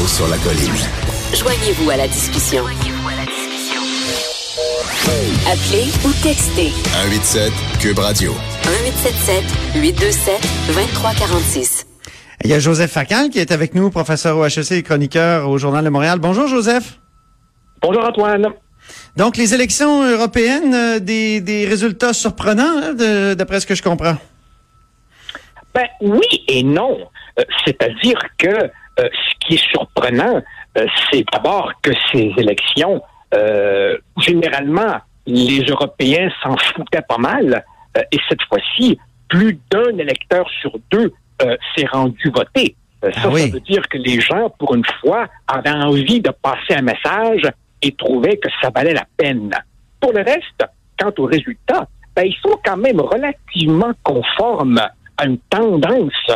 Là-haut sur la colline. Joignez-vous à la discussion. Appelez ou textez 187 Cube Radio. 1877 827 2346. Il y a Joseph Facal qui est avec nous, professeur au HEC et chroniqueur au Journal de Montréal. Bonjour Joseph. Bonjour Antoine. Donc les élections européennes, euh, des, des résultats surprenants, hein, d'après ce que je comprends. Ben oui et non. Euh, C'est-à-dire que euh, ce qui est surprenant, euh, c'est d'abord que ces élections, euh, généralement, les Européens s'en foutaient pas mal. et cette fois-ci, plus d'un électeur sur deux s'est rendu voter. Ça, Ah oui. ça veut dire que les gens, pour une fois, avaient envie de passer un message et trouvaient que ça valait la peine. Pour le reste, quant aux résultats, ben, ils sont quand même relativement conformes à une tendance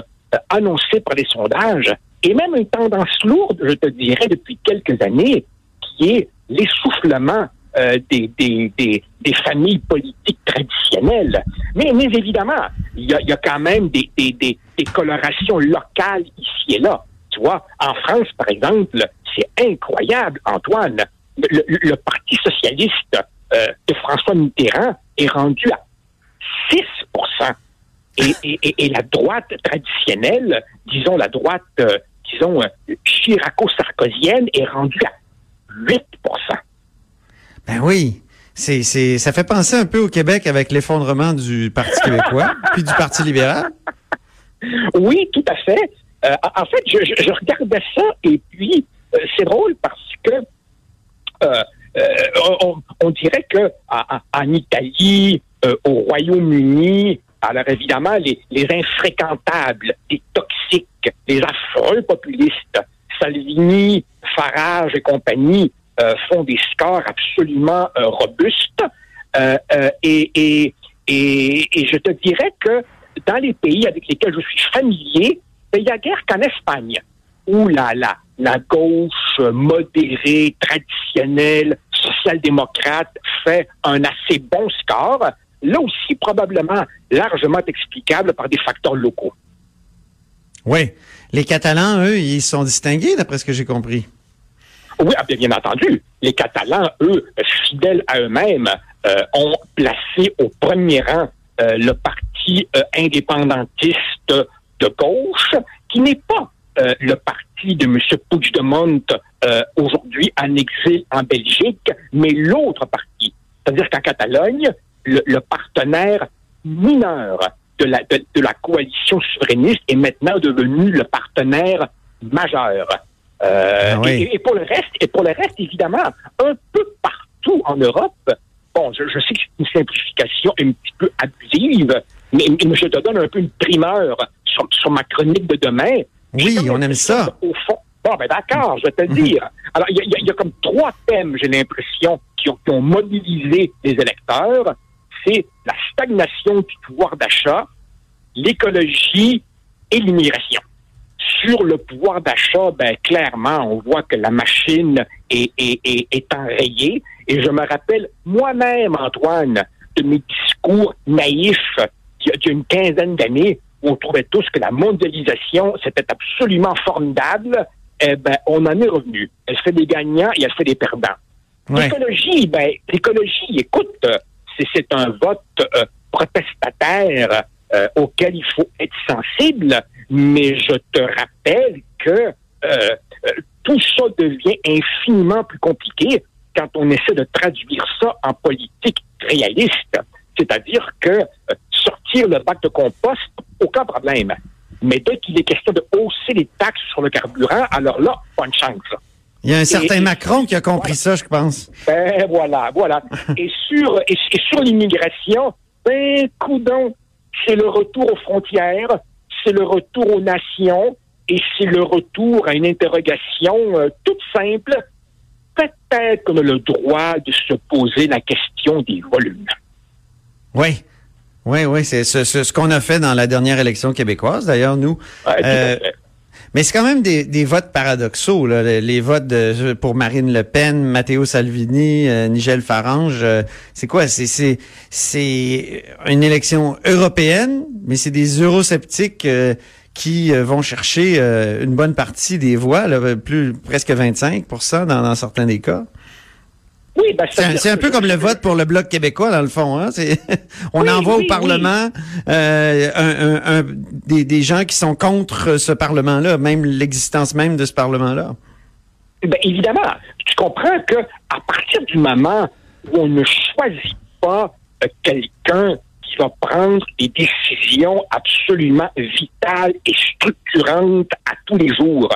annoncée par les sondages et même une tendance lourde, je te dirais, depuis quelques années, qui est l'essoufflement euh, des, familles politiques traditionnelles. Mais, évidemment, il y a, quand même des, colorations locales ici et là. Tu vois, en France, par exemple, c'est incroyable, Antoine. Le, Parti socialiste euh, de François Mitterrand est rendu à 6 et, et, et- et la droite traditionnelle, disons la droite, euh, disons, euh, chiraco-sarkozienne, est rendue à 8% Ben oui. C'est, c'est, ça fait penser un peu au Québec avec l'effondrement du Parti québécois, puis du Parti libéral. Oui, tout à fait. Euh, en fait, je, je- je regardais ça et puis euh, c'est drôle parce que euh, on, on dirait que en, en- en Italie, au Royaume-Uni, alors évidemment les, les infréquentables, les toxiques, les affreux populistes, Salvini, Farage et compagnie euh, font des scores absolument euh, robustes. Euh, et, je te dirais que dans les pays avec lesquels je suis familier, ben, il y a guère qu'en Espagne, où la, la, la gauche modérée, traditionnelle, social-démocrate fait un assez bon score. Là aussi, probablement largement explicable par des facteurs locaux. Oui. Les Catalans, eux, ils sont distingués, d'après ce que j'ai compris. Oui, ah, bien, entendu. Les Catalans, eux, fidèles à eux-mêmes, euh, ont placé au premier rang euh, le parti euh, indépendantiste de gauche, qui n'est pas le parti de M. Puigdemont aujourd'hui en exil en Belgique, mais l'autre parti. C'est-à-dire qu'en Catalogne, le, le partenaire mineur de la, de, de la coalition souverainiste est maintenant devenu le partenaire majeur. Euh, Ah oui. et, et pour le reste, et pour le reste, évidemment, un peu partout en Europe, bon, je, je sais que c'est une simplification un petit peu abusive, mais, mais je te donne un peu une primeur sur, sur ma chronique de demain. Oui, on aime ça. Au fond, bon, ben d'accord, je vais te le dire. Alors, il y, a- y y comme trois thèmes, j'ai l'impression, qui ont, qui ont mobilisé les électeurs. C'est la stagnation du pouvoir d'achat, l'écologie et l'immigration. Sur le pouvoir d'achat, ben, clairement, on voit que la machine est, est, est, est enrayée. Et je me rappelle moi-même, Antoine, de mes discours naïfs il y a, une quinzaine d'années où on trouvait tous que la mondialisation, c'était absolument formidable. Eh ben, on en est revenu. Elle fait des gagnants et elle fait des perdants. Ouais. L'écologie, ben, l'écologie, écoute, c'est, un vote euh, protestataire euh, auquel il faut être sensible, mais je te rappelle que euh, tout ça devient infiniment plus compliqué quand on essaie de traduire ça en politique réaliste. C'est-à-dire que sortir le bac de compost, aucun problème. Mais dès qu'il est question de hausser les taxes sur le carburant, alors là, une chance. Il y a un certain et- Macron qui a compris ça, je pense. Ben voilà, voilà. et sur et, et sur l'immigration, ben coudon, c'est le retour aux frontières, c'est le retour aux nations, et c'est le retour à une interrogation euh, toute simple. Peut-être qu'on a le droit de se poser la question des volumes. Oui. Oui, oui, c'est ce, ce, ce qu'on a fait dans la dernière élection québécoise, d'ailleurs, nous. Ouais, Euh. Mais c'est quand même des, des votes paradoxaux, là, les, votes de, pour Marine Le Pen, Matteo Salvini, euh, Nigel Farange. euh, c'est quoi? C'est, c'est, c'est une élection européenne, mais c'est des eurosceptiques euh, qui euh, vont chercher euh, une bonne partie des voix, là, plus presque 25 dans, dans certains des cas. Oui, ben, C'est un, peu comme le vote pour le Bloc québécois, dans le fond. Hein? On Oui, envoie oui, au Parlement euh, un- un- un- des, des gens qui sont contre ce Parlement-là, même l'existence même de ce Parlement-là. Ben, évidemment, tu comprends que à partir du moment où on ne choisit pas euh, quelqu'un qui va prendre des décisions absolument vitales et structurantes à tous les jours,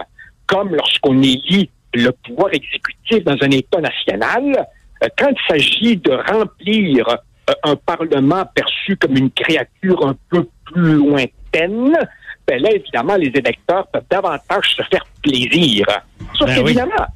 comme lorsqu'on élit le pouvoir exécutif dans un État national, euh, quand il s'agit de remplir euh, un Parlement perçu comme une créature un peu plus lointaine, ben là, évidemment, les électeurs peuvent davantage se faire plaisir. Sauf Ben oui. qu'évidemment,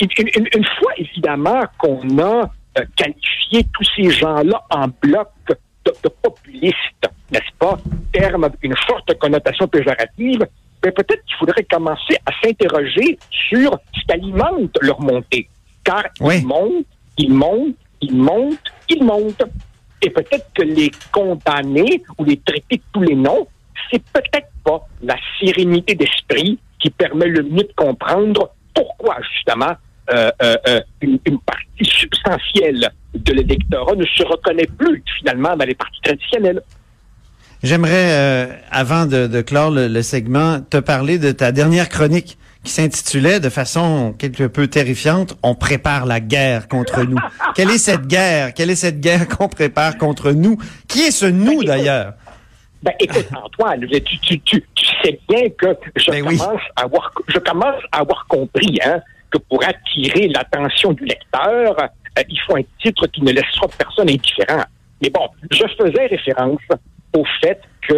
une, une- une fois évidemment qu'on a euh, qualifié tous ces gens-là en bloc de, de populistes, n'est-ce pas, terme avec une forte connotation péjorative, ben peut-être qu'il faudrait commencer à s'interroger sur ce qu'alimente leur montée. Car Oui. ils montent, ils montent, ils montent, ils montent. Et peut-être que les condamner ou les traiter de tous les noms, c'est peut-être pas la sérénité d'esprit qui permet le mieux de comprendre pourquoi, justement, euh, euh, euh, une, une partie substantielle de l'électorat ne se reconnaît plus, finalement, dans les partis traditionnels. J'aimerais, euh, avant de, de clore le, le segment, te parler de ta dernière chronique qui s'intitulait de façon quelque peu terrifiante On prépare la guerre contre nous. Quelle est cette guerre? Quelle est cette guerre qu'on prépare contre nous? Qui est ce nous d'ailleurs? Ben, écoute, Antoine, tu, tu, tu, tu sais bien que je, Ben oui. commence à avoir, je commence à avoir compris hein, que pour attirer l'attention du lecteur, euh, il faut un titre qui ne laissera personne indifférent. Mais bon, je faisais référence au fait que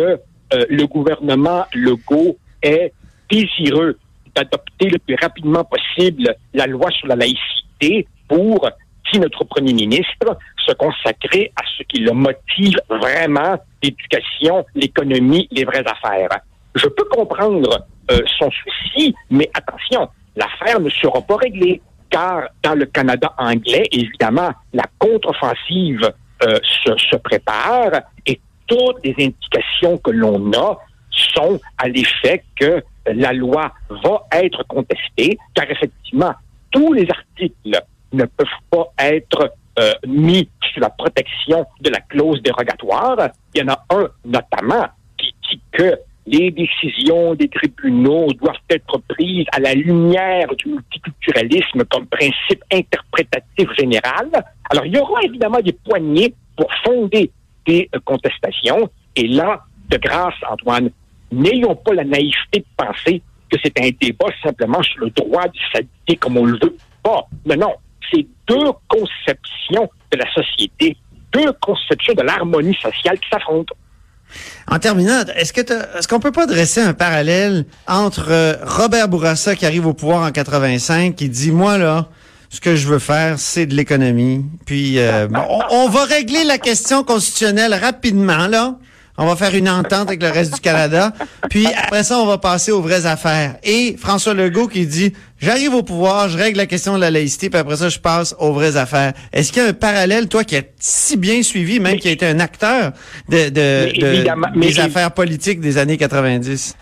euh, le gouvernement Legault est désireux d'adopter le plus rapidement possible la loi sur la laïcité pour, dit notre premier ministre, se consacrer à ce qui le motive vraiment, l'éducation, l'économie, les vraies affaires. Je peux comprendre euh, son souci, mais attention, l'affaire ne sera pas réglée, car dans le Canada anglais, évidemment, la contre-offensive euh, se, se prépare et toutes les indications que l'on a sont à l'effet que la loi va être contestée, car effectivement, tous les articles ne peuvent pas être euh, mis sous la protection de la clause dérogatoire. Il y en a un notamment qui dit que les décisions des tribunaux doivent être prises à la lumière du multiculturalisme comme principe interprétatif général. Alors, il y aura évidemment des poignées pour fonder des. Et là, de grâce, Antoine, n'ayons pas la naïveté de penser que c'est un débat simplement sur le droit de s'habiller comme on le veut pas. Non, non. C'est deux conceptions de la société, deux conceptions de l'harmonie sociale qui s'affrontent. En terminant, est-ce que est-ce qu'on peut pas dresser un parallèle entre euh, Robert Bourassa qui arrive au pouvoir en 85, qui dit moi là, ce que je veux faire, c'est de l'économie. Puis euh, on, on va régler la question constitutionnelle rapidement là. On va faire une entente avec le reste du Canada. Puis après ça, on va passer aux vraies affaires. Et François Legault qui dit j'arrive au pouvoir, je règle la question de la laïcité, puis après ça, je passe aux vraies affaires. Est-ce qu'il y a un parallèle, toi qui as si bien suivi, même qui a été un acteur de, de, Mais de- des affaires politiques des années 90?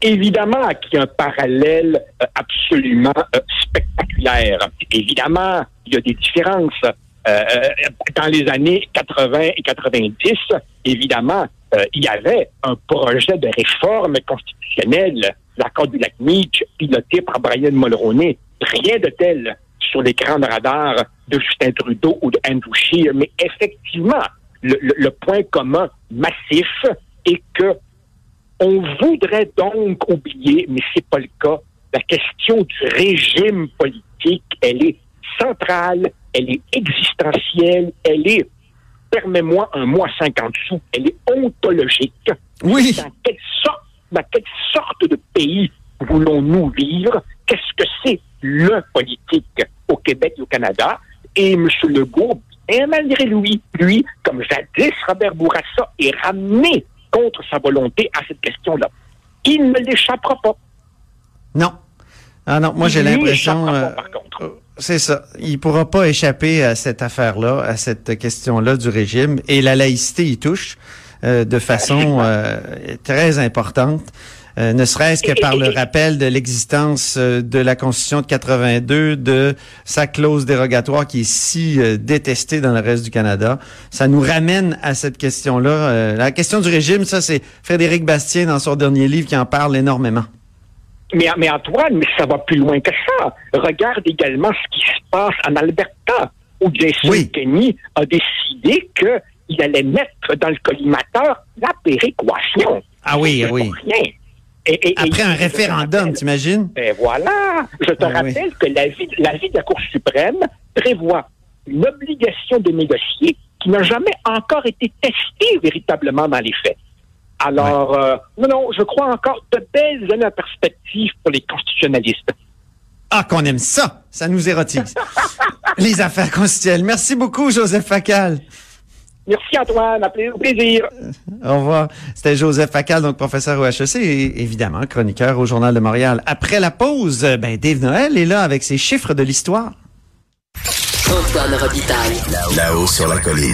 Évidemment qu'il y a un parallèle euh, absolument euh, spectaculaire. Évidemment, il y a des différences. Euh, dans les années 80 et 90, évidemment, il y avait un projet de réforme constitutionnelle, l'accord du lac Meach, piloté par Brian Mulroney. Rien de tel sur l'écran de radar de Justin Trudeau ou de Andrew mais effectivement, le point commun massif est que on voudrait donc oublier, mais c'est pas le cas, la question du régime politique, elle est centrale, elle est existentielle, elle est, permets-moi un mot à 50 sous, elle est ontologique. Oui. Dans quelle sorte, dans quelle sorte de pays voulons-nous vivre? Qu'est-ce que c'est le politique au Québec et au Canada? Et M. Legault, et malgré lui, lui, comme jadis Robert Bourassa, est ramené sa volonté à cette question-là. Il ne l'échappera pas. Non. Ah non, moi j'ai l'impression. euh, contre. c'est ça. Il pourra pas échapper à cette affaire-là, à cette question-là du régime. Et la laïcité y touche euh, de façon euh, très importante. Euh, ne serait-ce que par le rappel de l'existence euh, de la Constitution de 82, de sa clause dérogatoire qui est si euh, détestée dans le reste du Canada. Ça nous ramène à cette question-là. Euh, la question du régime, ça c'est Frédéric Bastien dans son dernier livre qui en parle énormément. Mais, mais Antoine, mais ça va plus loin que ça. Regarde également ce qui se passe en Alberta, où Jason Oui. Kenney a décidé qu'il allait mettre dans le collimateur la péréquation. Ah oui, oui. rien. Et- et- et- Après un référendum, t'imagines? Ben voilà. Je te Ah oui. rappelle que l'avis de la Cour suprême prévoit une obligation de négocier qui n'a jamais encore été testée véritablement dans les faits. Alors, euh, non, non, je crois encore de belles années en perspective pour les constitutionnalistes. Ah, qu'on aime ça! Ça nous érotise. Les affaires constitutionnelles. Merci beaucoup, Joseph Facal. Merci Antoine, au plaisir. Au revoir. C'était Joseph Facal, donc professeur au HEC et évidemment chroniqueur au Journal de Montréal. Après la pause, ben Dave Noël est là avec ses chiffres de l'histoire. Antoine Robitaille. Là-haut sur la colline.